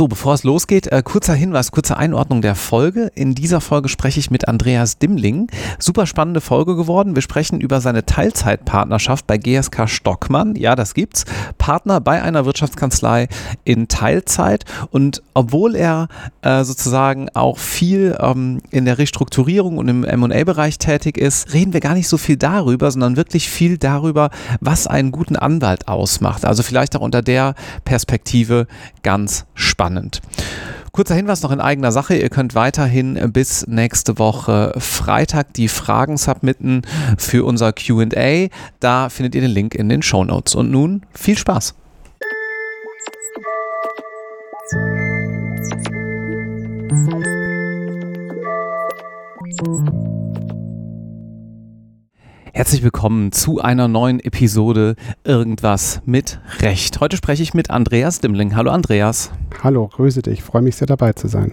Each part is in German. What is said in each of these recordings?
So, bevor es losgeht, äh, kurzer Hinweis, kurze Einordnung der Folge. In dieser Folge spreche ich mit Andreas Dimmling. Super spannende Folge geworden. Wir sprechen über seine Teilzeitpartnerschaft bei GSK Stockmann. Ja, das gibt's. Partner bei einer Wirtschaftskanzlei in Teilzeit. Und obwohl er äh, sozusagen auch viel ähm, in der Restrukturierung und im M&A-Bereich tätig ist, reden wir gar nicht so viel darüber, sondern wirklich viel darüber, was einen guten Anwalt ausmacht. Also vielleicht auch unter der Perspektive ganz spannend spannend. Kurzer Hinweis noch in eigener Sache. Ihr könnt weiterhin bis nächste Woche Freitag die Fragen submitten für unser QA. Da findet ihr den Link in den Show Notes. Und nun viel Spaß. Herzlich willkommen zu einer neuen Episode Irgendwas mit Recht. Heute spreche ich mit Andreas Dimmling. Hallo Andreas. Hallo, grüße dich. Freue mich sehr dabei zu sein.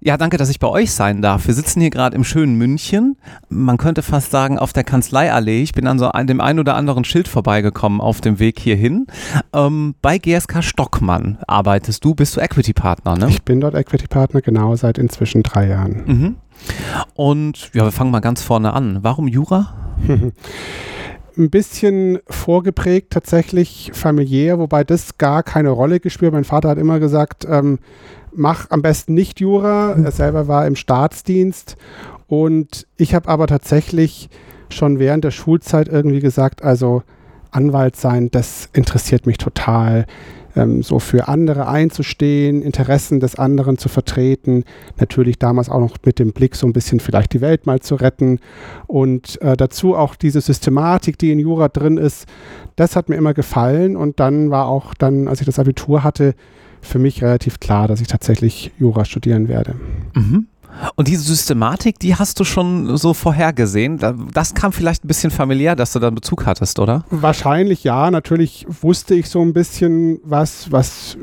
Ja, danke, dass ich bei euch sein darf. Wir sitzen hier gerade im schönen München. Man könnte fast sagen auf der Kanzleiallee. Ich bin an so dem einen oder anderen Schild vorbeigekommen auf dem Weg hierhin. Ähm, bei GSK Stockmann arbeitest du, bist du Equity-Partner, ne? Ich bin dort Equity-Partner, genau, seit inzwischen drei Jahren. Mhm. Und ja, wir fangen mal ganz vorne an. Warum Jura? ein bisschen vorgeprägt, tatsächlich familiär, wobei das gar keine Rolle gespielt. Mein Vater hat immer gesagt, ähm, mach am besten nicht Jura. Er selber war im Staatsdienst und ich habe aber tatsächlich schon während der Schulzeit irgendwie gesagt, also Anwalt sein, das interessiert mich total ähm, so für andere einzustehen, Interessen des anderen zu vertreten, natürlich damals auch noch mit dem Blick so ein bisschen vielleicht die Welt mal zu retten und äh, dazu auch diese Systematik, die in Jura drin ist, das hat mir immer gefallen und dann war auch dann, als ich das Abitur hatte, für mich relativ klar, dass ich tatsächlich Jura studieren werde. Mhm. Und diese Systematik, die hast du schon so vorhergesehen. Das kam vielleicht ein bisschen familiär, dass du da Bezug hattest, oder? Wahrscheinlich ja. Natürlich wusste ich so ein bisschen, was, was,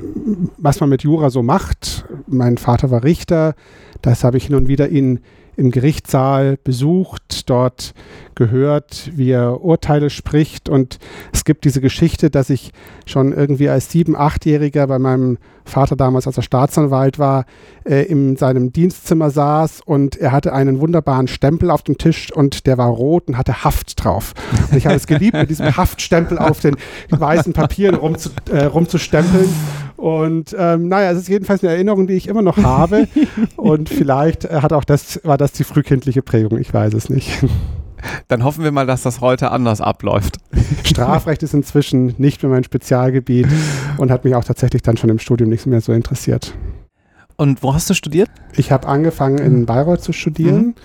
was man mit Jura so macht. Mein Vater war Richter. Das habe ich hin und wieder ihn im Gerichtssaal besucht, dort gehört, wie er Urteile spricht. Und es gibt diese Geschichte, dass ich schon irgendwie als sieben-, achtjähriger bei meinem Vater damals, als er Staatsanwalt war, äh, in seinem Dienstzimmer saß und er hatte einen wunderbaren Stempel auf dem Tisch und der war rot und hatte Haft drauf. Und ich habe es geliebt, mit diesem Haftstempel auf den weißen Papieren rumzu, äh, rumzustempeln. Und ähm, naja, es ist jedenfalls eine Erinnerung, die ich immer noch habe. und vielleicht äh, hat auch das, war das die frühkindliche Prägung, ich weiß es nicht. Dann hoffen wir mal, dass das heute anders abläuft. Strafrecht ist inzwischen nicht mehr mein Spezialgebiet und hat mich auch tatsächlich dann schon im Studium nicht mehr so interessiert. Und wo hast du studiert? Ich habe angefangen in Bayreuth zu studieren, mhm.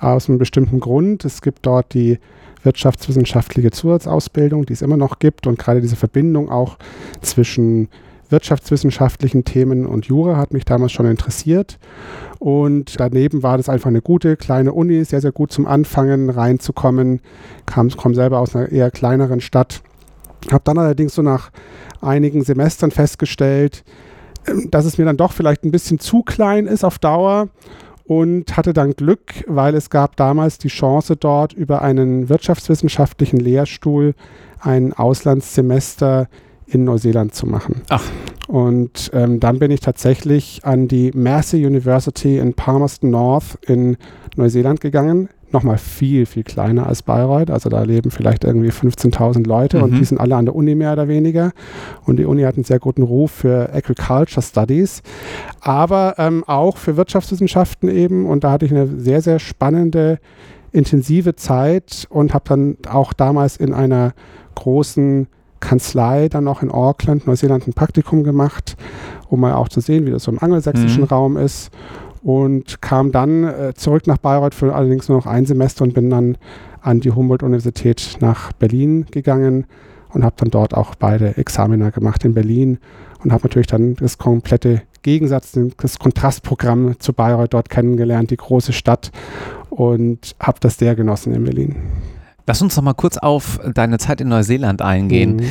aus einem bestimmten Grund. Es gibt dort die wirtschaftswissenschaftliche Zusatzausbildung, die es immer noch gibt und gerade diese Verbindung auch zwischen wirtschaftswissenschaftlichen Themen und Jura hat mich damals schon interessiert. Und daneben war das einfach eine gute kleine Uni, sehr, sehr gut zum Anfangen reinzukommen. Kam, komme selber aus einer eher kleineren Stadt. Habe dann allerdings so nach einigen Semestern festgestellt, ähm, dass es mir dann doch vielleicht ein bisschen zu klein ist auf Dauer und hatte dann Glück, weil es gab damals die Chance dort über einen wirtschaftswissenschaftlichen Lehrstuhl ein Auslandssemester in Neuseeland zu machen. Ach. Und ähm, dann bin ich tatsächlich an die Massey University in Palmerston North in Neuseeland gegangen. Nochmal viel, viel kleiner als Bayreuth. Also da leben vielleicht irgendwie 15.000 Leute mhm. und die sind alle an der Uni mehr oder weniger. Und die Uni hat einen sehr guten Ruf für Agriculture Studies, aber ähm, auch für Wirtschaftswissenschaften eben. Und da hatte ich eine sehr, sehr spannende, intensive Zeit und habe dann auch damals in einer großen Kanzlei dann auch in Auckland, Neuseeland, ein Praktikum gemacht, um mal auch zu sehen, wie das so im angelsächsischen mhm. Raum ist. Und kam dann äh, zurück nach Bayreuth für allerdings nur noch ein Semester und bin dann an die Humboldt-Universität nach Berlin gegangen und habe dann dort auch beide Examiner gemacht in Berlin und habe natürlich dann das komplette Gegensatz, das Kontrastprogramm zu Bayreuth dort kennengelernt, die große Stadt und habe das sehr genossen in Berlin. Lass uns noch mal kurz auf deine Zeit in Neuseeland eingehen. Mhm.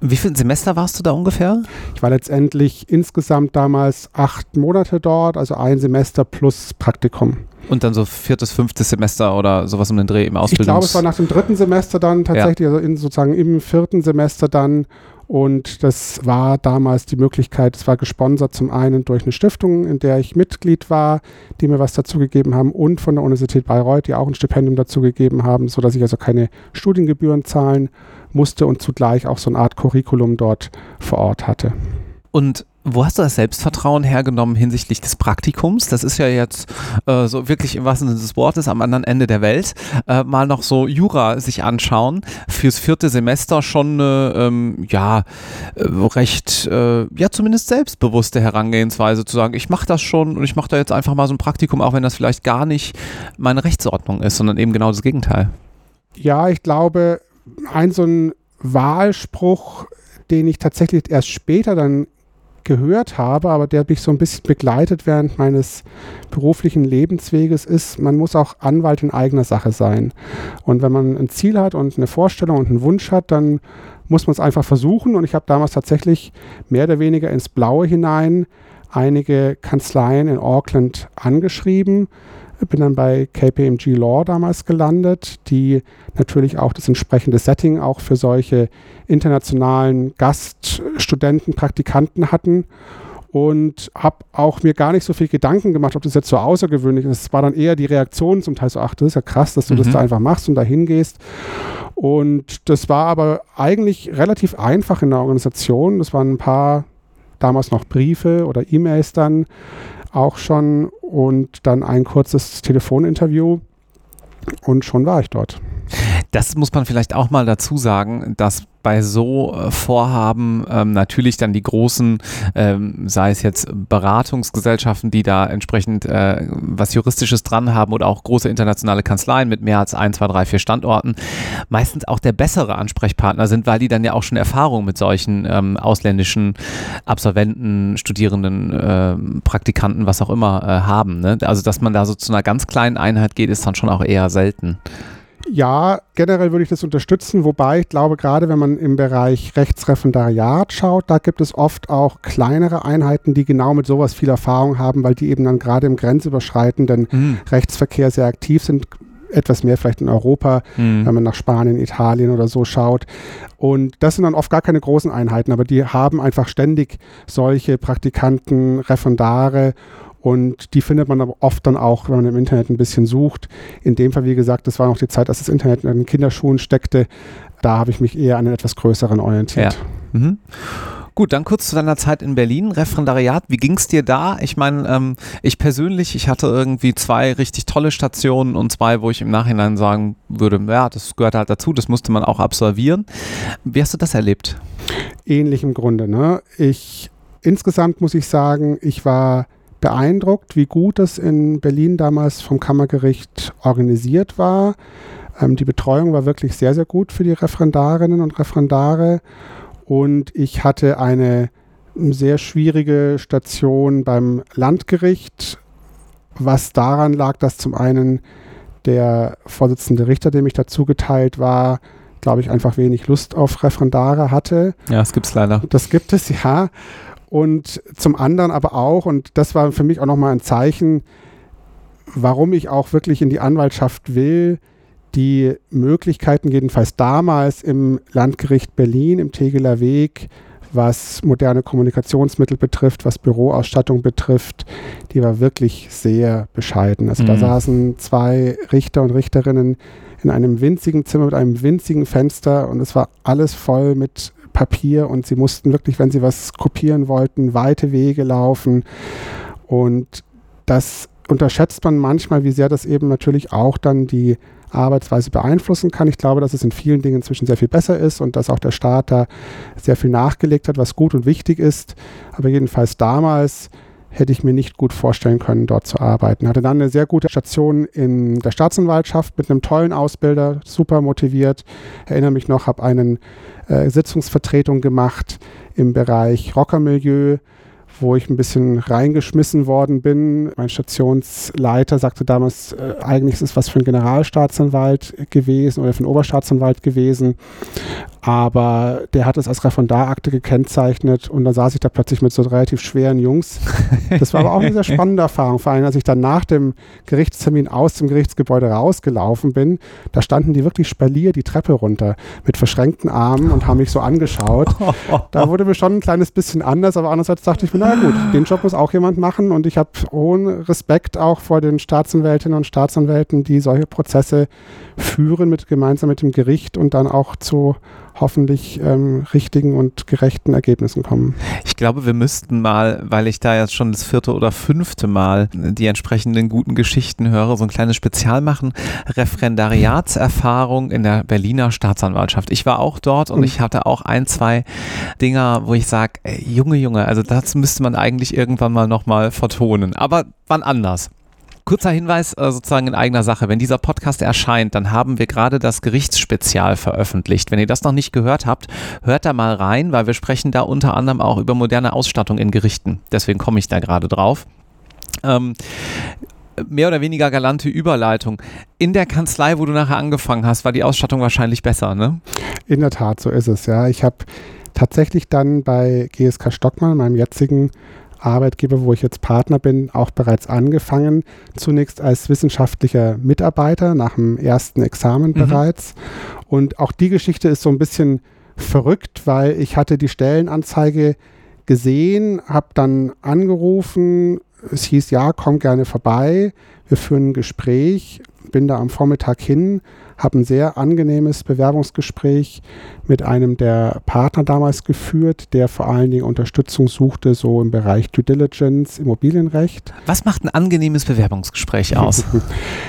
Wie viele Semester warst du da ungefähr? Ich war letztendlich insgesamt damals acht Monate dort, also ein Semester plus Praktikum. Und dann so viertes, fünftes Semester oder sowas um den Dreh im Ausbildungs... Ich glaube, es war nach dem dritten Semester dann tatsächlich, ja. also in, sozusagen im vierten Semester dann Und das war damals die Möglichkeit, es war gesponsert zum einen durch eine Stiftung, in der ich Mitglied war, die mir was dazugegeben haben und von der Universität Bayreuth, die auch ein Stipendium dazugegeben haben, sodass ich also keine Studiengebühren zahlen musste und zugleich auch so eine Art Curriculum dort vor Ort hatte. Und wo hast du das Selbstvertrauen hergenommen hinsichtlich des Praktikums? Das ist ja jetzt äh, so wirklich im wahrsten Sinne des Wortes am anderen Ende der Welt. Äh, mal noch so Jura sich anschauen. Fürs vierte Semester schon eine, ähm, ja, äh, recht, äh, ja, zumindest selbstbewusste Herangehensweise zu sagen, ich mache das schon und ich mache da jetzt einfach mal so ein Praktikum, auch wenn das vielleicht gar nicht meine Rechtsordnung ist, sondern eben genau das Gegenteil. Ja, ich glaube, ein so ein Wahlspruch, den ich tatsächlich erst später dann gehört habe, aber der mich so ein bisschen begleitet während meines beruflichen Lebensweges ist, man muss auch Anwalt in eigener Sache sein. Und wenn man ein Ziel hat und eine Vorstellung und einen Wunsch hat, dann muss man es einfach versuchen. Und ich habe damals tatsächlich mehr oder weniger ins Blaue hinein einige Kanzleien in Auckland angeschrieben bin dann bei KPMG Law damals gelandet, die natürlich auch das entsprechende Setting auch für solche internationalen Gaststudenten, Praktikanten hatten und habe auch mir gar nicht so viel Gedanken gemacht, ob das jetzt so außergewöhnlich ist. Es war dann eher die Reaktion zum Teil so, ach, das ist ja krass, dass du mhm. das da einfach machst und da hingehst. Und das war aber eigentlich relativ einfach in der Organisation. Das waren ein paar damals noch Briefe oder E-Mails dann auch schon und dann ein kurzes Telefoninterview und schon war ich dort. Das muss man vielleicht auch mal dazu sagen, dass bei so äh, Vorhaben ähm, natürlich dann die großen, ähm, sei es jetzt Beratungsgesellschaften, die da entsprechend äh, was Juristisches dran haben oder auch große internationale Kanzleien mit mehr als ein, zwei, drei, vier Standorten, meistens auch der bessere Ansprechpartner sind, weil die dann ja auch schon Erfahrung mit solchen ähm, ausländischen Absolventen, Studierenden, äh, Praktikanten, was auch immer äh, haben. Ne? Also dass man da so zu einer ganz kleinen Einheit geht, ist dann schon auch eher selten. Ja, generell würde ich das unterstützen, wobei ich glaube, gerade wenn man im Bereich Rechtsreferendariat schaut, da gibt es oft auch kleinere Einheiten, die genau mit sowas viel Erfahrung haben, weil die eben dann gerade im grenzüberschreitenden mhm. Rechtsverkehr sehr aktiv sind, etwas mehr vielleicht in Europa, mhm. wenn man nach Spanien, Italien oder so schaut. Und das sind dann oft gar keine großen Einheiten, aber die haben einfach ständig solche Praktikanten, Referendare und die findet man aber oft dann auch, wenn man im Internet ein bisschen sucht. In dem Fall, wie gesagt, das war noch die Zeit, als das Internet in den Kinderschuhen steckte. Da habe ich mich eher an den etwas größeren orientiert. Ja. Mhm. Gut, dann kurz zu deiner Zeit in Berlin, Referendariat. Wie ging es dir da? Ich meine, ähm, ich persönlich, ich hatte irgendwie zwei richtig tolle Stationen und zwei, wo ich im Nachhinein sagen würde, ja, das gehört halt dazu, das musste man auch absolvieren. Wie hast du das erlebt? Ähnlich im Grunde. Ne? Ich insgesamt muss ich sagen, ich war beeindruckt, wie gut das in Berlin damals vom Kammergericht organisiert war. Ähm, die Betreuung war wirklich sehr, sehr gut für die Referendarinnen und Referendare. Und ich hatte eine sehr schwierige Station beim Landgericht, was daran lag, dass zum einen der Vorsitzende Richter, dem ich dazu geteilt war, glaube ich, einfach wenig Lust auf Referendare hatte. Ja, das gibt es leider. Das gibt es, ja. Und zum anderen aber auch, und das war für mich auch nochmal ein Zeichen, warum ich auch wirklich in die Anwaltschaft will, die Möglichkeiten jedenfalls damals im Landgericht Berlin, im Tegeler Weg, was moderne Kommunikationsmittel betrifft, was Büroausstattung betrifft, die war wirklich sehr bescheiden. Also mhm. da saßen zwei Richter und Richterinnen in einem winzigen Zimmer mit einem winzigen Fenster und es war alles voll mit Papier und sie mussten wirklich, wenn sie was kopieren wollten, weite Wege laufen. Und das unterschätzt man manchmal, wie sehr das eben natürlich auch dann die Arbeitsweise beeinflussen kann. Ich glaube, dass es in vielen Dingen inzwischen sehr viel besser ist und dass auch der Staat da sehr viel nachgelegt hat, was gut und wichtig ist. Aber jedenfalls damals hätte ich mir nicht gut vorstellen können, dort zu arbeiten. Hatte dann eine sehr gute Station in der Staatsanwaltschaft mit einem tollen Ausbilder, super motiviert. Erinnere mich noch, habe eine äh, Sitzungsvertretung gemacht im Bereich Rockermilieu wo ich ein bisschen reingeschmissen worden bin. Mein Stationsleiter sagte damals, äh, eigentlich ist es was für ein Generalstaatsanwalt gewesen oder für einen Oberstaatsanwalt gewesen. Aber der hat es als Referendarakte gekennzeichnet und dann saß ich da plötzlich mit so relativ schweren Jungs. Das war aber auch eine sehr spannende Erfahrung, vor allem als ich dann nach dem Gerichtstermin aus dem Gerichtsgebäude rausgelaufen bin, da standen die wirklich spalier die Treppe runter mit verschränkten Armen und haben mich so angeschaut. Da wurde mir schon ein kleines bisschen anders, aber andererseits dachte ich mir, na gut, den Job muss auch jemand machen und ich habe hohen Respekt auch vor den Staatsanwältinnen und Staatsanwälten, die solche Prozesse führen mit gemeinsam mit dem Gericht und dann auch zu hoffentlich ähm, richtigen und gerechten Ergebnissen kommen. Ich glaube, wir müssten mal, weil ich da jetzt schon das vierte oder fünfte Mal die entsprechenden guten Geschichten höre, so ein kleines Spezial machen. Referendariatserfahrung in der Berliner Staatsanwaltschaft. Ich war auch dort und mhm. ich hatte auch ein, zwei Dinger, wo ich sage, Junge, Junge, also das müsste man eigentlich irgendwann mal nochmal vertonen. Aber wann anders? Kurzer Hinweis äh, sozusagen in eigener Sache. Wenn dieser Podcast erscheint, dann haben wir gerade das Gerichtsspezial veröffentlicht. Wenn ihr das noch nicht gehört habt, hört da mal rein, weil wir sprechen da unter anderem auch über moderne Ausstattung in Gerichten. Deswegen komme ich da gerade drauf. Ähm, mehr oder weniger galante Überleitung. In der Kanzlei, wo du nachher angefangen hast, war die Ausstattung wahrscheinlich besser, ne? In der Tat, so ist es, ja. Ich habe tatsächlich dann bei GSK Stockmann, meinem jetzigen Arbeitgeber, wo ich jetzt Partner bin, auch bereits angefangen. Zunächst als wissenschaftlicher Mitarbeiter nach dem ersten Examen mhm. bereits. Und auch die Geschichte ist so ein bisschen verrückt, weil ich hatte die Stellenanzeige gesehen, habe dann angerufen, es hieß, ja, komm gerne vorbei, wir führen ein Gespräch, bin da am Vormittag hin, habe ein sehr angenehmes Bewerbungsgespräch mit einem der Partner damals geführt, der vor allen Dingen Unterstützung suchte, so im Bereich Due Diligence, Immobilienrecht. Was macht ein angenehmes Bewerbungsgespräch aus?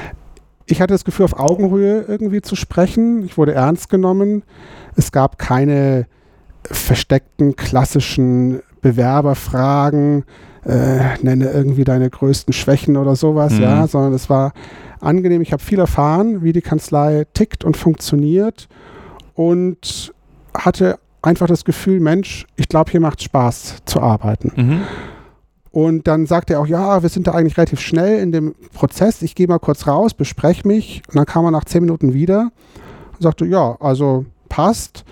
ich hatte das Gefühl, auf Augenhöhe irgendwie zu sprechen. Ich wurde ernst genommen. Es gab keine versteckten klassischen Bewerberfragen, äh, nenne irgendwie deine größten Schwächen oder sowas, mhm. ja, sondern es war angenehm. Ich habe viel erfahren, wie die Kanzlei tickt und funktioniert und hatte einfach das Gefühl, Mensch, ich glaube, hier macht Spaß zu arbeiten. Mhm. Und dann sagte er auch, ja, wir sind da eigentlich relativ schnell in dem Prozess. Ich gehe mal kurz raus, bespreche mich. Und dann kam er nach zehn Minuten wieder und sagte, ja, also passt.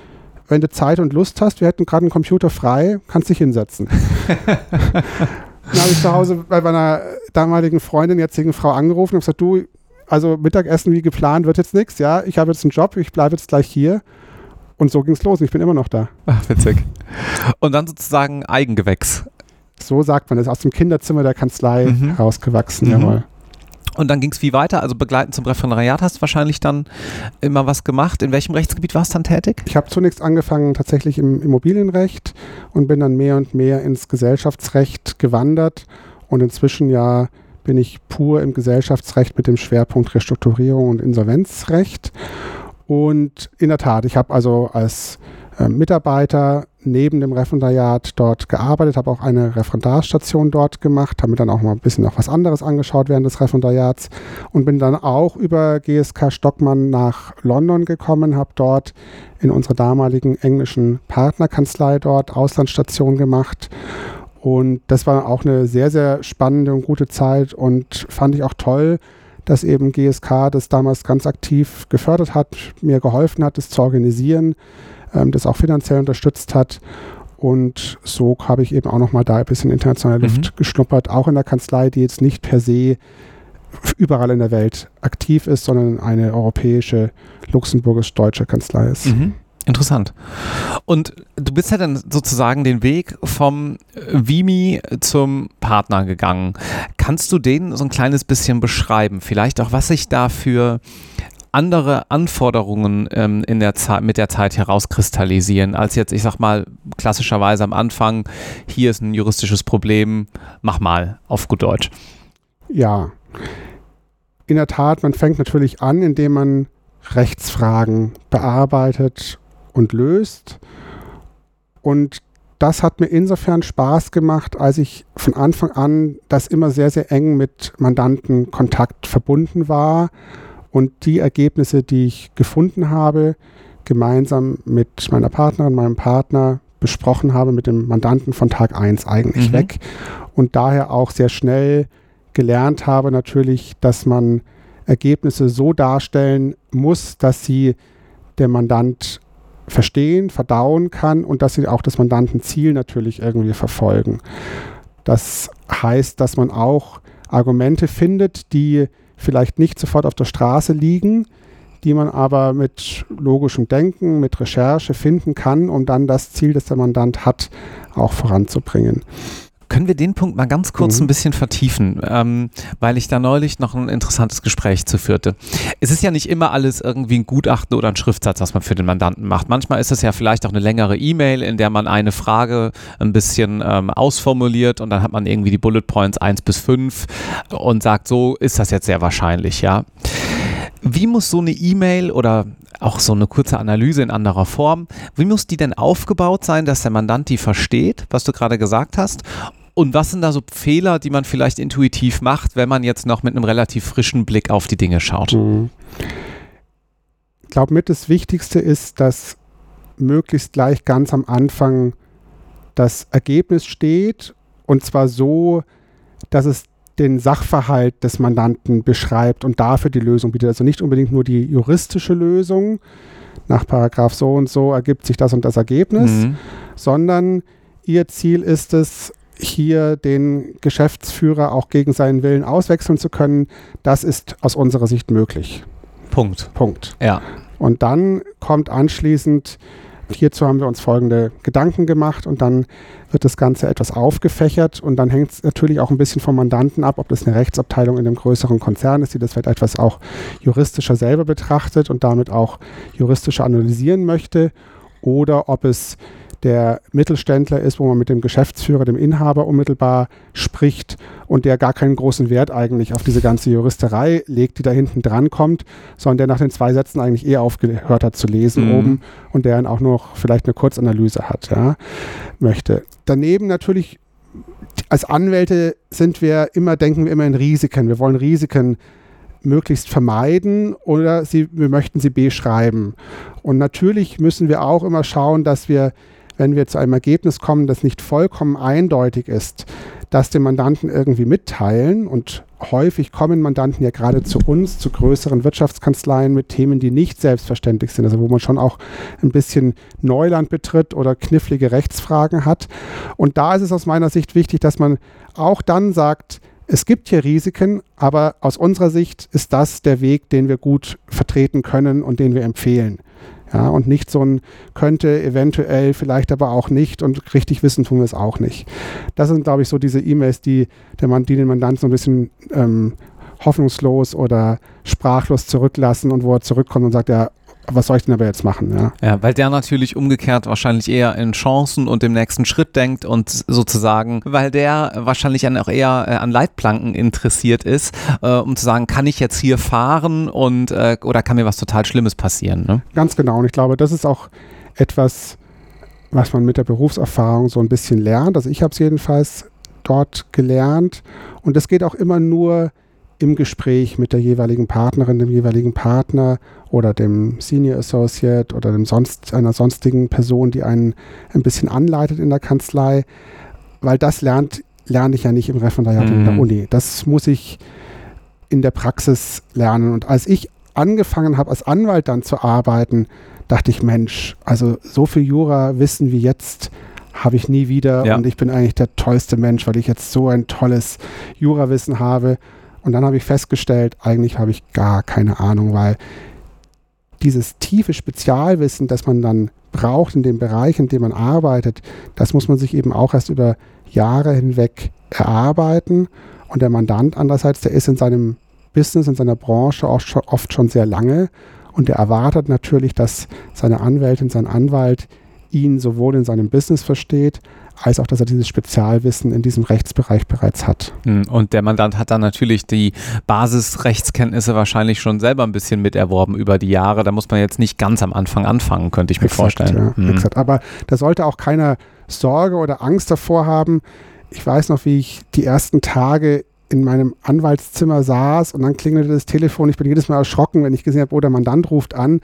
Wenn du Zeit und Lust hast, wir hätten gerade einen Computer frei, kannst dich hinsetzen. Dann habe ich zu Hause bei meiner damaligen Freundin, jetzigen Frau angerufen und gesagt, du, also Mittagessen wie geplant wird jetzt nichts, ja, ich habe jetzt einen Job, ich bleibe jetzt gleich hier. Und so ging es los. Ich bin immer noch da. Ach, witzig. Und dann sozusagen Eigengewächs. So sagt man es, aus dem Kinderzimmer der Kanzlei mhm. rausgewachsen, mhm. jawohl. Und dann ging es wie weiter? Also begleitend zum Referendariat hast du wahrscheinlich dann immer was gemacht. In welchem Rechtsgebiet warst du dann tätig? Ich habe zunächst angefangen tatsächlich im Immobilienrecht und bin dann mehr und mehr ins Gesellschaftsrecht gewandert. Und inzwischen ja bin ich pur im Gesellschaftsrecht mit dem Schwerpunkt Restrukturierung und Insolvenzrecht. Und in der Tat, ich habe also als äh, Mitarbeiter neben dem Referendariat dort gearbeitet, habe auch eine Referendarstation dort gemacht, habe mir dann auch mal ein bisschen noch was anderes angeschaut während des Referendariats und bin dann auch über GSK Stockmann nach London gekommen, habe dort in unserer damaligen englischen Partnerkanzlei dort Auslandsstation gemacht. Und das war auch eine sehr, sehr spannende und gute Zeit und fand ich auch toll, dass eben GSK das damals ganz aktiv gefördert hat, mir geholfen hat, das zu organisieren ähm, das auch finanziell unterstützt hat. Und so habe ich eben auch nochmal da ein bisschen internationale Luft mhm. geschnuppert, auch in der Kanzlei, die jetzt nicht per se überall in der Welt aktiv ist, sondern eine europäische, luxemburgisch-deutsche Kanzlei ist. Mhm. Interessant. Und du bist ja dann sozusagen den Weg vom Vimi zum Partner gegangen. Kannst du den so ein kleines bisschen beschreiben? Vielleicht auch, was sich da für andere Anforderungen ähm, in der mit der Zeit herauskristallisieren, als jetzt, ich sag mal, klassischerweise am Anfang, hier ist ein juristisches Problem, mach mal auf gut Deutsch. Ja. In der Tat, man fängt natürlich an, indem man Rechtsfragen bearbeitet und löst. Und das hat mir insofern Spaß gemacht, als ich von Anfang an das immer sehr, sehr eng mit Mandantenkontakt verbunden war und die Ergebnisse, die ich gefunden habe, gemeinsam mit meiner Partnerin, meinem Partner besprochen habe, mit dem Mandanten von Tag 1 eigentlich mhm. weg. Und daher auch sehr schnell gelernt habe natürlich, dass man Ergebnisse so darstellen muss, dass sie der Mandant verstehen, verdauen kann und dass sie auch das Mandantenziel natürlich irgendwie verfolgen. Das heißt, dass man auch Argumente findet, die vielleicht nicht sofort auf der Straße liegen, die man aber mit logischem Denken, mit Recherche finden kann, um dann das Ziel, das der Mandant hat, auch voranzubringen. Können wir den Punkt mal ganz kurz mhm. ein bisschen vertiefen, ähm, weil ich da neulich noch ein interessantes Gespräch zu führte. Es ist ja nicht immer alles irgendwie ein Gutachten oder ein Schriftsatz, was man für den Mandanten macht. Manchmal ist es ja vielleicht auch eine längere E-Mail, in der man eine Frage ein bisschen ähm, ausformuliert und dann hat man irgendwie die Bullet Points 1 bis 5 und sagt, so ist das jetzt sehr wahrscheinlich, ja. Wie muss so eine E-Mail oder auch so eine kurze Analyse in anderer Form, wie muss die denn aufgebaut sein, dass der Mandant die versteht, was du gerade gesagt hast? Und was sind da so Fehler, die man vielleicht intuitiv macht, wenn man jetzt noch mit einem relativ frischen Blick auf die Dinge schaut? Mhm. Ich glaube, mit das Wichtigste ist, dass möglichst gleich ganz am Anfang das Ergebnis steht und zwar so, dass es den Sachverhalt des Mandanten beschreibt und dafür die Lösung bietet. Also nicht unbedingt nur die juristische Lösung, nach Paragraph so und so ergibt sich das und das Ergebnis, mhm. sondern ihr Ziel ist es, hier den Geschäftsführer auch gegen seinen Willen auswechseln zu können, das ist aus unserer Sicht möglich. Punkt. Punkt. Ja. Und dann kommt anschließend, hierzu haben wir uns folgende Gedanken gemacht und dann wird das Ganze etwas aufgefächert und dann hängt es natürlich auch ein bisschen vom Mandanten ab, ob das eine Rechtsabteilung in einem größeren Konzern ist, die das vielleicht etwas auch juristischer selber betrachtet und damit auch juristischer analysieren möchte oder ob es der Mittelständler ist, wo man mit dem Geschäftsführer, dem Inhaber unmittelbar spricht und der gar keinen großen Wert eigentlich auf diese ganze Juristerei legt, die da hinten dran kommt, sondern der nach den zwei Sätzen eigentlich eher aufgehört hat zu lesen mhm. oben und der dann auch noch vielleicht eine Kurzanalyse hat, ja, möchte. Daneben natürlich als Anwälte sind wir immer, denken wir immer in Risiken. Wir wollen Risiken möglichst vermeiden oder sie, wir möchten sie beschreiben. Und natürlich müssen wir auch immer schauen, dass wir wenn wir zu einem Ergebnis kommen, das nicht vollkommen eindeutig ist, das dem Mandanten irgendwie mitteilen. Und häufig kommen Mandanten ja gerade zu uns, zu größeren Wirtschaftskanzleien mit Themen, die nicht selbstverständlich sind, also wo man schon auch ein bisschen Neuland betritt oder knifflige Rechtsfragen hat. Und da ist es aus meiner Sicht wichtig, dass man auch dann sagt, es gibt hier Risiken, aber aus unserer Sicht ist das der Weg, den wir gut vertreten können und den wir empfehlen. Ja, und nicht so ein könnte, eventuell, vielleicht aber auch nicht und richtig wissen tun wir es auch nicht. Das sind, glaube ich, so diese E-Mails, die, die den Mandanten so ein bisschen ähm, hoffnungslos oder sprachlos zurücklassen und wo er zurückkommt und sagt, ja, was soll ich denn aber jetzt machen? Ja? ja, weil der natürlich umgekehrt wahrscheinlich eher in Chancen und dem nächsten Schritt denkt und sozusagen, weil der wahrscheinlich auch eher äh, an Leitplanken interessiert ist, äh, um zu sagen, kann ich jetzt hier fahren und äh, oder kann mir was total Schlimmes passieren? Ne? Ganz genau. Und ich glaube, das ist auch etwas, was man mit der Berufserfahrung so ein bisschen lernt. Also ich habe es jedenfalls dort gelernt. Und das geht auch immer nur im Gespräch mit der jeweiligen Partnerin, dem jeweiligen Partner oder dem Senior Associate oder dem sonst, einer sonstigen Person, die einen ein bisschen anleitet in der Kanzlei, weil das lernt, lerne ich ja nicht im Referendariat mhm. in der mhm. Uni. Das muss ich in der Praxis lernen. Und als ich angefangen habe, als Anwalt dann zu arbeiten, dachte ich, Mensch, also so viel Jura-Wissen wie jetzt habe ich nie wieder ja. und ich bin eigentlich der tollste Mensch, weil ich jetzt so ein tolles Jurawissen habe. Und dann habe ich festgestellt, eigentlich habe ich gar keine Ahnung, weil dieses tiefe Spezialwissen, das man dann braucht in dem Bereich, in dem man arbeitet, das muss man sich eben auch erst über Jahre hinweg erarbeiten. Und der Mandant andererseits, der ist in seinem Business, in seiner Branche auch schon, oft schon sehr lange und der erwartet natürlich, dass seine Anwältin, sein Anwalt ihn sowohl in seinem Business versteht, als auch, dass er dieses Spezialwissen in diesem Rechtsbereich bereits hat. Hm, und der Mandant hat dann natürlich die Basisrechtskenntnisse wahrscheinlich schon selber ein bisschen miterworben über die Jahre. Da muss man jetzt nicht ganz am Anfang anfangen, könnte ich mir exakt, vorstellen. Ja, mhm. Aber da sollte auch keiner Sorge oder Angst davor haben. Ich weiß noch, wie ich die ersten Tage in meinem Anwaltszimmer saß und dann klingelte das Telefon. Ich bin jedes Mal erschrocken, wenn ich gesehen habe, oh, der Mandant ruft an.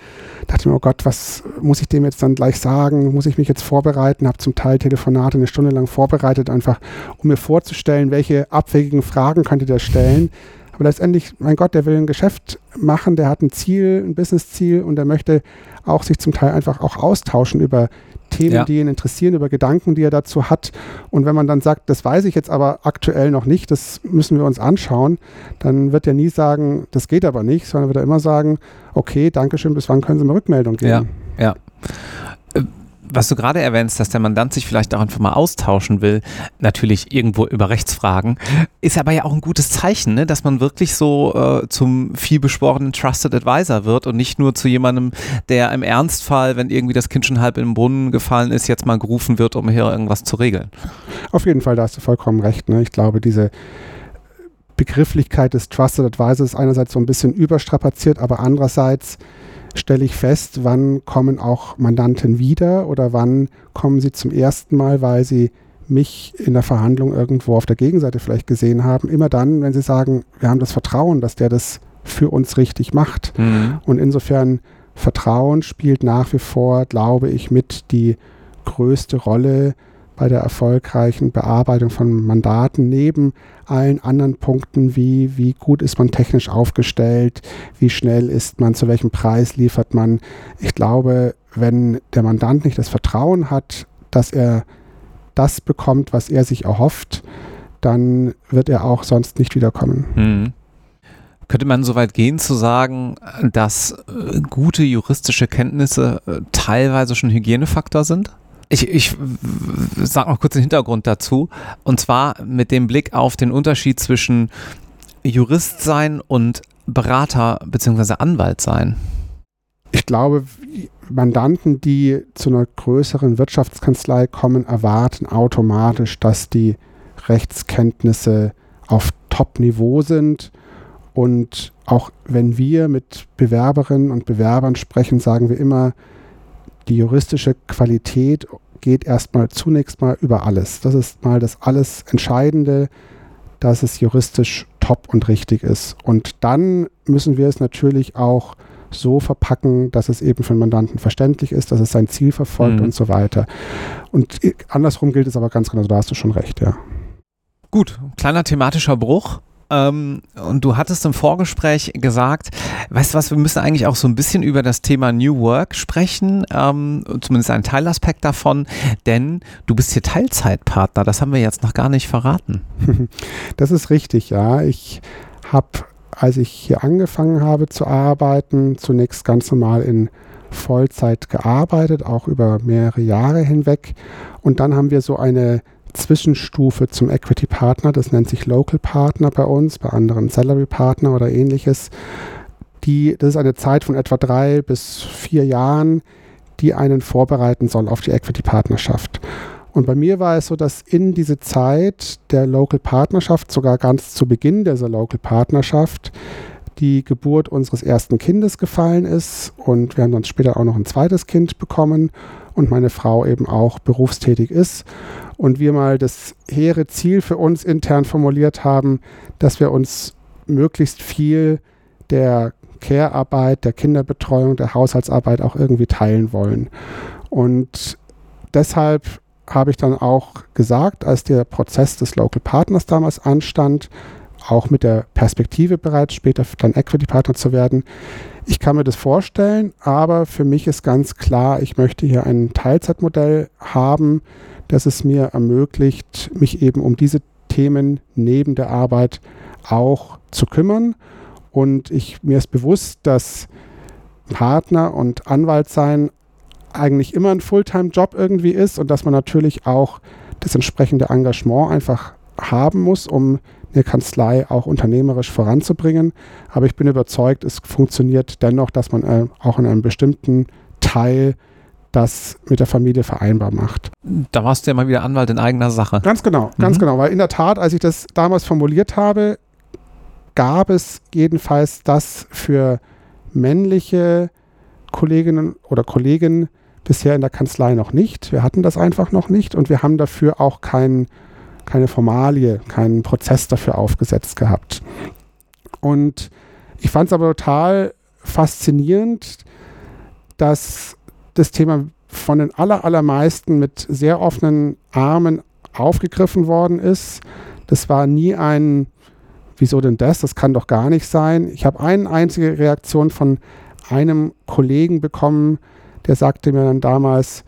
Dachte mir, oh Gott, was muss ich dem jetzt dann gleich sagen? Muss ich mich jetzt vorbereiten? Habe zum Teil Telefonate eine Stunde lang vorbereitet, einfach um mir vorzustellen, welche abwegigen Fragen könnte der stellen. Aber letztendlich, mein Gott, der will ein Geschäft machen, der hat ein Ziel, ein Business-Ziel und der möchte auch sich zum Teil einfach auch austauschen über Themen, ja. die ihn interessieren, über Gedanken, die er dazu hat. Und wenn man dann sagt, das weiß ich jetzt aber aktuell noch nicht, das müssen wir uns anschauen, dann wird er nie sagen, das geht aber nicht, sondern wird er immer sagen, okay, Dankeschön, bis wann können Sie mir Rückmeldung geben? Ja, ja was du gerade erwähnst, dass der Mandant sich vielleicht auch einfach mal austauschen will, natürlich irgendwo über Rechtsfragen, ist aber ja auch ein gutes Zeichen, ne? dass man wirklich so äh, zum vielbeschworenen Trusted Advisor wird und nicht nur zu jemandem, der im Ernstfall, wenn irgendwie das Kind schon halb im Brunnen gefallen ist, jetzt mal gerufen wird, um hier irgendwas zu regeln. Auf jeden Fall, da hast du vollkommen recht. Ne? Ich glaube, diese Begrifflichkeit des Trusted Advisors ist einerseits so ein bisschen überstrapaziert, aber andererseits stelle ich fest, wann kommen auch Mandanten wieder oder wann kommen sie zum ersten Mal, weil sie mich in der Verhandlung irgendwo auf der Gegenseite vielleicht gesehen haben. Immer dann, wenn sie sagen, wir haben das Vertrauen, dass der das für uns richtig macht. Mhm. Und insofern Vertrauen spielt nach wie vor, glaube ich, mit die größte Rolle bei der erfolgreichen Bearbeitung von Mandaten neben allen anderen Punkten wie wie gut ist man technisch aufgestellt, wie schnell ist man, zu welchem Preis liefert man. Ich glaube, wenn der Mandant nicht das Vertrauen hat, dass er das bekommt, was er sich erhofft, dann wird er auch sonst nicht wiederkommen. Mhm. Könnte man so weit gehen zu sagen, dass äh, gute juristische Kenntnisse äh, teilweise schon Hygienefaktor sind? Ich, ich sage noch kurz den Hintergrund dazu. Und zwar mit dem Blick auf den Unterschied zwischen Jurist sein und Berater bzw. Anwalt sein. Ich glaube, Mandanten, die zu einer größeren Wirtschaftskanzlei kommen, erwarten automatisch, dass die Rechtskenntnisse auf Top-Niveau sind. Und auch wenn wir mit Bewerberinnen und Bewerbern sprechen, sagen wir immer, die juristische Qualität geht erstmal zunächst mal über alles. Das ist mal das alles Entscheidende, dass es juristisch top und richtig ist. Und dann müssen wir es natürlich auch so verpacken, dass es eben für den Mandanten verständlich ist, dass es sein Ziel verfolgt mhm. und so weiter. Und andersrum gilt es aber ganz genau, da hast du schon recht, ja. Gut, kleiner thematischer Bruch. Ähm, und du hattest im Vorgespräch gesagt, weißt du was, wir müssen eigentlich auch so ein bisschen über das Thema New Work sprechen, ähm, zumindest einen Teilaspekt davon, denn du bist hier Teilzeitpartner, das haben wir jetzt noch gar nicht verraten. Das ist richtig, ja. Ich habe, als ich hier angefangen habe zu arbeiten, zunächst ganz normal in Vollzeit gearbeitet, auch über mehrere Jahre hinweg. Und dann haben wir so eine Zwischenstufe zum Equity Partner, das nennt sich Local Partner bei uns, bei anderen Salary Partner oder ähnliches. Die, das ist eine Zeit von etwa drei bis vier Jahren, die einen vorbereiten soll auf die Equity Partnerschaft. Und bei mir war es so, dass in diese Zeit der Local Partnerschaft, sogar ganz zu Beginn dieser Local Partnerschaft, die Geburt unseres ersten Kindes gefallen ist und wir haben dann später auch noch ein zweites Kind bekommen und meine Frau eben auch berufstätig ist und wir mal das hehre Ziel für uns intern formuliert haben, dass wir uns möglichst viel der Care-Arbeit, der Kinderbetreuung, der Haushaltsarbeit auch irgendwie teilen wollen. Und deshalb habe ich dann auch gesagt, als der Prozess des Local Partners damals anstand, auch mit der Perspektive bereits später dann Equity Partner zu werden, ich kann mir das vorstellen, aber für mich ist ganz klar, ich möchte hier ein Teilzeitmodell haben, das es mir ermöglicht, mich eben um diese Themen neben der Arbeit auch zu kümmern. Und ich, mir ist bewusst, dass Partner und Anwalt sein eigentlich immer ein Fulltime-Job irgendwie ist und dass man natürlich auch das entsprechende Engagement einfach haben muss, um eine Kanzlei auch unternehmerisch voranzubringen. Aber ich bin überzeugt, es funktioniert dennoch, dass man äh, auch in einem bestimmten Teil das mit der Familie vereinbar macht. Da warst du ja mal wieder Anwalt in eigener Sache. Ganz genau, ganz mhm. genau. Weil in der Tat, als ich das damals formuliert habe, gab es jedenfalls das für männliche Kolleginnen oder Kollegen bisher in der Kanzlei noch nicht. Wir hatten das einfach noch nicht und wir haben dafür auch keinen keine Formalie, keinen Prozess dafür aufgesetzt gehabt. Und ich fand es aber total faszinierend, dass das Thema von den aller, allermeisten mit sehr offenen Armen aufgegriffen worden ist. Das war nie ein wieso denn das? Das kann doch gar nicht sein. Ich habe eine einzige Reaktion von einem Kollegen bekommen, der sagte mir dann damals,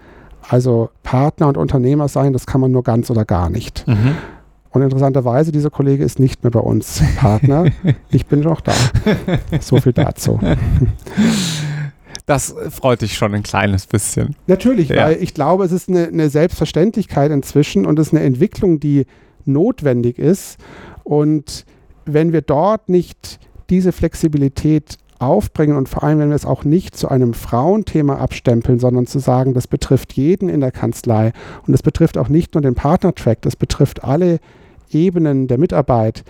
also Partner und Unternehmer sein, das kann man nur ganz oder gar nicht. Mhm. Und interessanterweise, dieser Kollege ist nicht mehr bei uns Partner. ich bin noch da. So viel dazu. Das freut dich schon ein kleines bisschen. Natürlich, ja. weil ich glaube, es ist eine, eine Selbstverständlichkeit inzwischen und es ist eine Entwicklung, die notwendig ist. Und wenn wir dort nicht diese Flexibilität aufbringen und vor allem, wenn wir es auch nicht zu einem Frauenthema abstempeln, sondern zu sagen, das betrifft jeden in der Kanzlei und das betrifft auch nicht nur den Partnertrack, das betrifft alle Ebenen der Mitarbeit.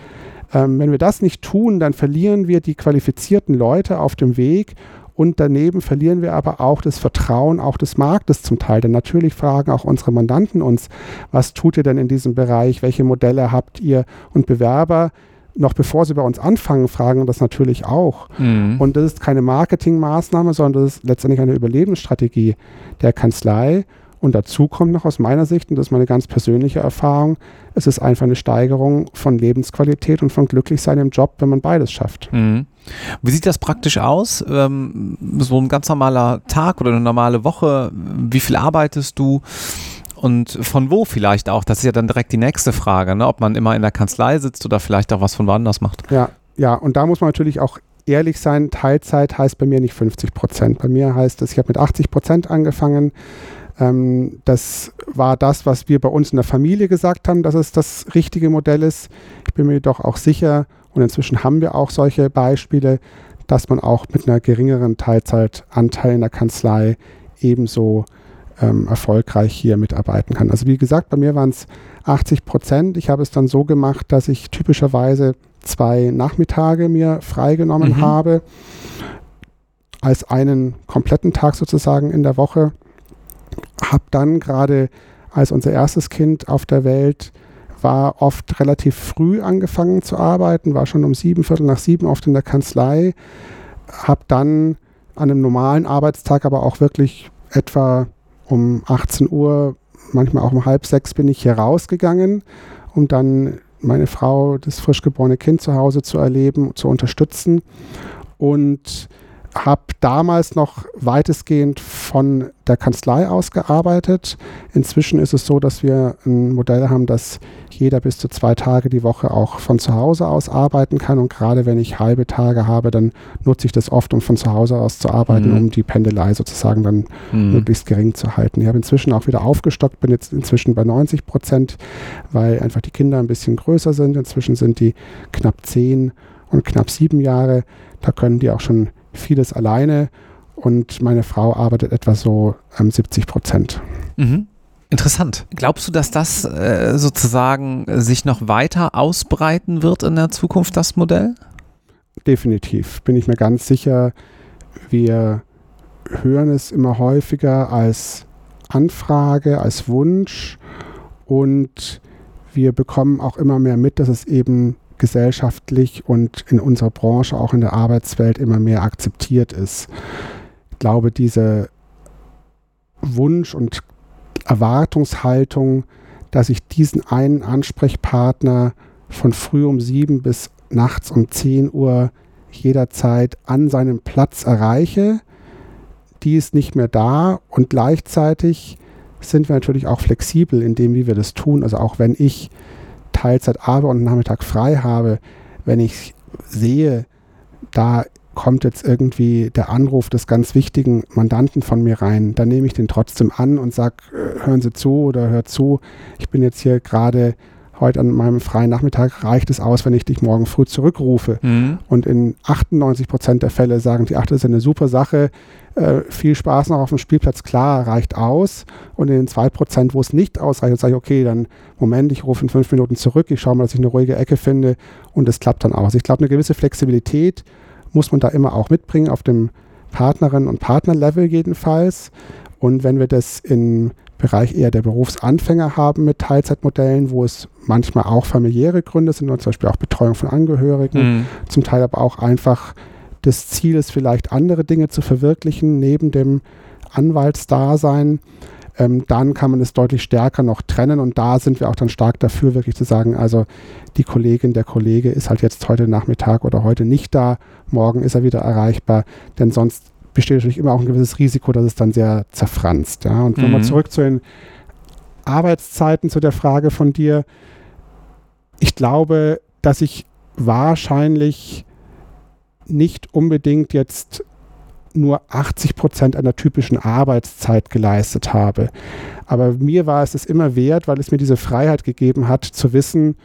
Ähm, wenn wir das nicht tun, dann verlieren wir die qualifizierten Leute auf dem Weg und daneben verlieren wir aber auch das Vertrauen auch des Marktes zum Teil. Denn natürlich fragen auch unsere Mandanten uns, was tut ihr denn in diesem Bereich, welche Modelle habt ihr und Bewerber noch bevor sie bei uns anfangen, fragen das natürlich auch. Mhm. Und das ist keine Marketingmaßnahme, sondern das ist letztendlich eine Überlebensstrategie der Kanzlei. Und dazu kommt noch aus meiner Sicht, und das ist meine ganz persönliche Erfahrung, es ist einfach eine Steigerung von Lebensqualität und von Glücklichsein im Job, wenn man beides schafft. Mhm. Wie sieht das praktisch aus? Ähm, so ein ganz normaler Tag oder eine normale Woche? Wie viel arbeitest du? Und von wo vielleicht auch? Das ist ja dann direkt die nächste Frage, ne? ob man immer in der Kanzlei sitzt oder vielleicht auch was von woanders macht. Ja, ja, und da muss man natürlich auch ehrlich sein, Teilzeit heißt bei mir nicht 50 Prozent. Bei mir heißt es, ich habe mit 80 Prozent angefangen. Ähm, das war das, was wir bei uns in der Familie gesagt haben, dass es das richtige Modell ist. Ich bin mir jedoch auch sicher, und inzwischen haben wir auch solche Beispiele, dass man auch mit einer geringeren Teilzeitanteil in der Kanzlei ebenso ähm, erfolgreich hier mitarbeiten kann. Also wie gesagt, bei mir waren es 80 Prozent. Ich habe es dann so gemacht, dass ich typischerweise zwei Nachmittage mir freigenommen mhm. habe, als einen kompletten Tag sozusagen in der Woche. Habe dann gerade als unser erstes Kind auf der Welt war oft relativ früh angefangen zu arbeiten, war schon um sieben, Viertel nach sieben oft in der Kanzlei, habe dann an einem normalen Arbeitstag aber auch wirklich etwa um 18 Uhr, manchmal auch um halb sechs bin ich hier rausgegangen, um dann meine Frau, das frisch geborene Kind zu Hause zu erleben, zu unterstützen. Und habe damals noch weitestgehend von der Kanzlei aus gearbeitet. Inzwischen ist es so, dass wir ein Modell haben, dass jeder bis zu zwei Tage die Woche auch von zu Hause aus arbeiten kann. Und gerade wenn ich halbe Tage habe, dann nutze ich das oft, um von zu Hause aus zu arbeiten, mhm. um die Pendelei sozusagen dann mhm. möglichst gering zu halten. Ich habe inzwischen auch wieder aufgestockt, bin jetzt inzwischen bei 90 Prozent, weil einfach die Kinder ein bisschen größer sind. Inzwischen sind die knapp zehn und knapp sieben Jahre. Da können die auch schon vieles alleine und meine Frau arbeitet etwa so ähm, 70 Prozent. Mhm. Interessant. Glaubst du, dass das äh, sozusagen sich noch weiter ausbreiten wird in der Zukunft, das Modell? Definitiv, bin ich mir ganz sicher. Wir hören es immer häufiger als Anfrage, als Wunsch und wir bekommen auch immer mehr mit, dass es eben gesellschaftlich und in unserer Branche, auch in der Arbeitswelt immer mehr akzeptiert ist. Ich glaube, diese Wunsch und Erwartungshaltung, dass ich diesen einen Ansprechpartner von früh um sieben bis nachts um zehn Uhr jederzeit an seinem Platz erreiche, die ist nicht mehr da und gleichzeitig sind wir natürlich auch flexibel in dem, wie wir das tun. Also auch wenn ich Teilzeit arbeite und Nachmittag frei habe, wenn ich sehe, da kommt jetzt irgendwie der Anruf des ganz wichtigen Mandanten von mir rein, dann nehme ich den trotzdem an und sage, äh, hören Sie zu oder hört zu, ich bin jetzt hier gerade heute an meinem freien Nachmittag reicht es aus, wenn ich dich morgen früh zurückrufe. Mhm. Und in 98 Prozent der Fälle sagen die, ach, das ist eine super Sache, äh, viel Spaß noch auf dem Spielplatz, klar, reicht aus. Und in den 2 Prozent, wo es nicht ausreicht, sage ich, okay, dann Moment, ich rufe in fünf Minuten zurück, ich schaue mal, dass ich eine ruhige Ecke finde und es klappt dann aus. Ich glaube, eine gewisse Flexibilität muss man da immer auch mitbringen, auf dem Partnerin- und Partnerlevel jedenfalls. Und wenn wir das im Bereich eher der Berufsanfänger haben mit Teilzeitmodellen, wo es manchmal auch familiäre Gründe sind, zum Beispiel auch Betreuung von Angehörigen, mhm. zum Teil aber auch einfach das Ziel ist, vielleicht andere Dinge zu verwirklichen neben dem Anwaltsdasein. ähm, dann kann man es deutlich stärker noch trennen und da sind wir auch dann stark dafür, wirklich zu sagen, also die Kollegin, der Kollege ist halt jetzt heute Nachmittag oder heute nicht da, morgen ist er wieder erreichbar, denn sonst besteht natürlich immer auch ein gewisses Risiko, dass es dann sehr zerfranst. Ja? Und mhm. nochmal zurück zu den Arbeitszeiten, zu der Frage von dir. Ich glaube, dass ich wahrscheinlich nicht unbedingt jetzt nur 80 Prozent einer typischen Arbeitszeit geleistet habe. Aber mir war es es immer wert, weil es mir diese Freiheit gegeben hat, zu wissen,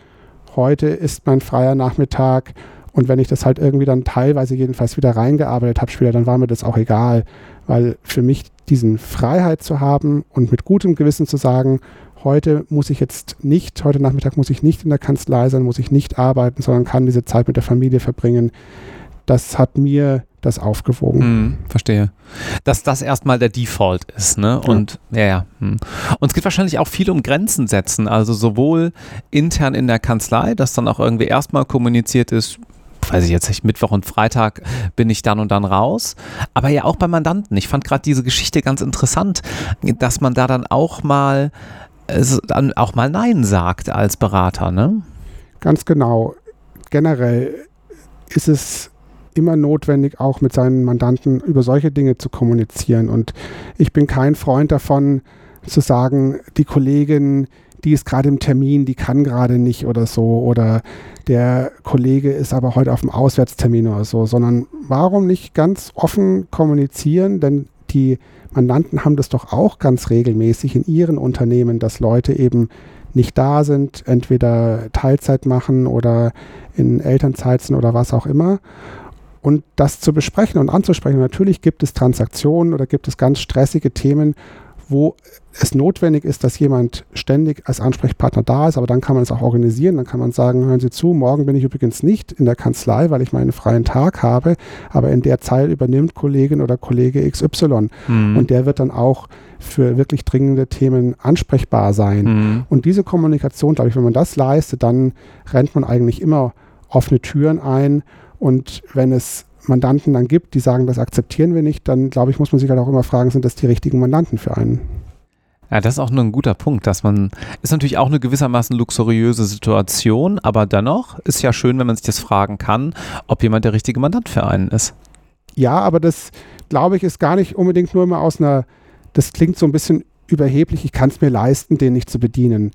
heute ist mein freier Nachmittag und wenn ich das halt irgendwie dann teilweise jedenfalls wieder reingearbeitet habe später, dann war mir das auch egal, weil für mich diesen Freiheit zu haben und mit gutem Gewissen zu sagen, heute muss ich jetzt nicht, heute Nachmittag muss ich nicht in der Kanzlei sein, muss ich nicht arbeiten, sondern kann diese Zeit mit der Familie verbringen. Das hat mir das aufgewogen. Hm, verstehe. Dass das erstmal der Default ist, ne? Und ja, ja. Hm. Und es geht wahrscheinlich auch viel um Grenzen setzen, also sowohl intern in der Kanzlei, dass dann auch irgendwie erstmal kommuniziert ist, weiß ich jetzt nicht, Mittwoch und Freitag bin ich dann und dann raus. Aber ja auch bei Mandanten. Ich fand gerade diese Geschichte ganz interessant, dass man da dann auch mal dann auch mal Nein sagt als Berater, ne? Ganz genau. Generell ist es immer notwendig, auch mit seinen Mandanten über solche Dinge zu kommunizieren. Und ich bin kein Freund davon, zu sagen, die Kollegin, die ist gerade im Termin, die kann gerade nicht oder so. Oder der Kollege ist aber heute auf dem Auswärtstermin oder so. Sondern warum nicht ganz offen kommunizieren? Denn die Mandanten haben das doch auch ganz regelmäßig in ihren Unternehmen, dass Leute eben nicht da sind, entweder Teilzeit machen oder in Elternzeit sind oder was auch immer. Und das zu besprechen und anzusprechen. Natürlich gibt es Transaktionen oder gibt es ganz stressige Themen, wo es notwendig ist, dass jemand ständig als Ansprechpartner da ist, aber dann kann man es auch organisieren. Dann kann man sagen, hören Sie zu, morgen bin ich übrigens nicht in der Kanzlei, weil ich meinen freien Tag habe, aber in der Zeit übernimmt Kollegin oder Kollege XY mhm. und der wird dann auch für wirklich dringende Themen ansprechbar sein. Mhm. Und diese Kommunikation, glaube ich, wenn man das leistet, dann rennt man eigentlich immer offene Türen ein und wenn es Mandanten dann gibt, die sagen, das akzeptieren wir nicht, dann glaube ich, muss man sich halt auch immer fragen, sind das die richtigen Mandanten für einen? Ja, das ist auch nur ein guter Punkt, dass man, ist natürlich auch eine gewissermaßen luxuriöse Situation, aber dennoch ist ja schön, wenn man sich das fragen kann, ob jemand der richtige Mandant für einen ist. Ja, aber das, glaube ich, ist gar nicht unbedingt nur immer aus einer, das klingt so ein bisschen überheblich, ich kann es mir leisten, den nicht zu bedienen.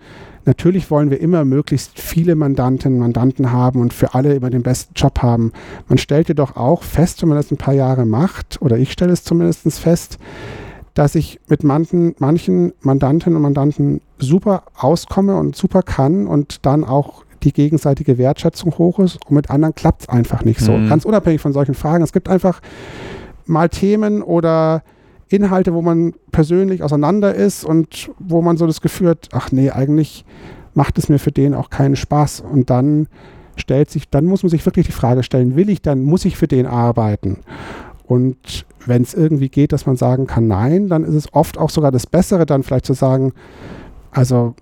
Natürlich wollen wir immer möglichst viele Mandanten, Mandanten haben und für alle immer den besten Job haben. Man stellt jedoch auch fest, wenn man das ein paar Jahre macht, oder ich stelle es zumindest fest, dass ich mit manchen, manchen Mandantinnen und Mandanten super auskomme und super kann und dann auch die gegenseitige Wertschätzung hoch ist und mit anderen klappt es einfach nicht so. Mhm. Ganz unabhängig von solchen Fragen. Es gibt einfach mal Themen oder Inhalte, wo man persönlich auseinander ist und wo man so das Gefühl hat, ach nee, eigentlich macht es mir für den auch keinen Spaß. Und dann stellt sich, dann muss man sich wirklich die Frage stellen, will ich dann, muss ich für den arbeiten? Und wenn es irgendwie geht, dass man sagen kann, nein, dann ist es oft auch sogar das Bessere, dann vielleicht zu sagen, also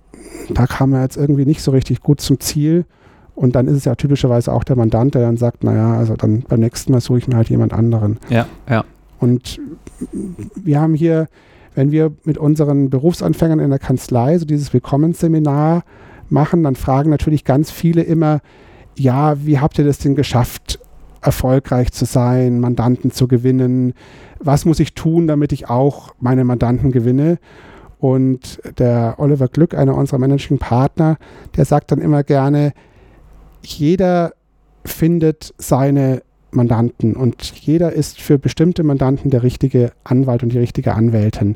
da kam er jetzt irgendwie nicht so richtig gut zum Ziel. Und dann ist es ja typischerweise auch der Mandant, der dann sagt, naja, also dann beim nächsten Mal suche ich mir halt jemand anderen. Ja, ja. Und wir haben hier, wenn wir mit unseren Berufsanfängern in der Kanzlei so dieses Willkommensseminar machen, dann fragen natürlich ganz viele immer, ja, wie habt ihr das denn geschafft, erfolgreich zu sein, Mandanten zu gewinnen? Was muss ich tun, damit ich auch meine Mandanten gewinne? Und der Oliver Glück, einer unserer Managing Partner, der sagt dann immer gerne, jeder findet seine Mandanten und jeder ist für bestimmte Mandanten der richtige Anwalt und die richtige Anwältin.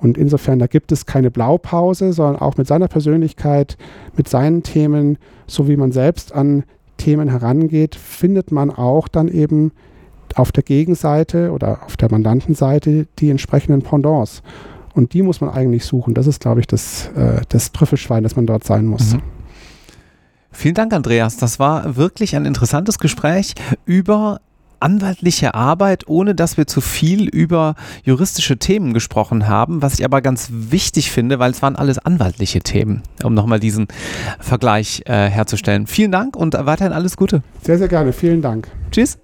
Und insofern, da gibt es keine Blaupause, sondern auch mit seiner Persönlichkeit, mit seinen Themen, so wie man selbst an Themen herangeht, findet man auch dann eben auf der Gegenseite oder auf der Mandantenseite die entsprechenden Pendants. Und die muss man eigentlich suchen. Das ist, glaube ich, das, äh, das Trüffelschwein, das man dort sein muss. Mhm. Vielen Dank, Andreas. Das war wirklich ein interessantes Gespräch über anwaltliche Arbeit, ohne dass wir zu viel über juristische Themen gesprochen haben, was ich aber ganz wichtig finde, weil es waren alles anwaltliche Themen, um nochmal diesen Vergleich äh, herzustellen. Vielen Dank und weiterhin alles Gute. Sehr, sehr gerne. Vielen Dank. Tschüss.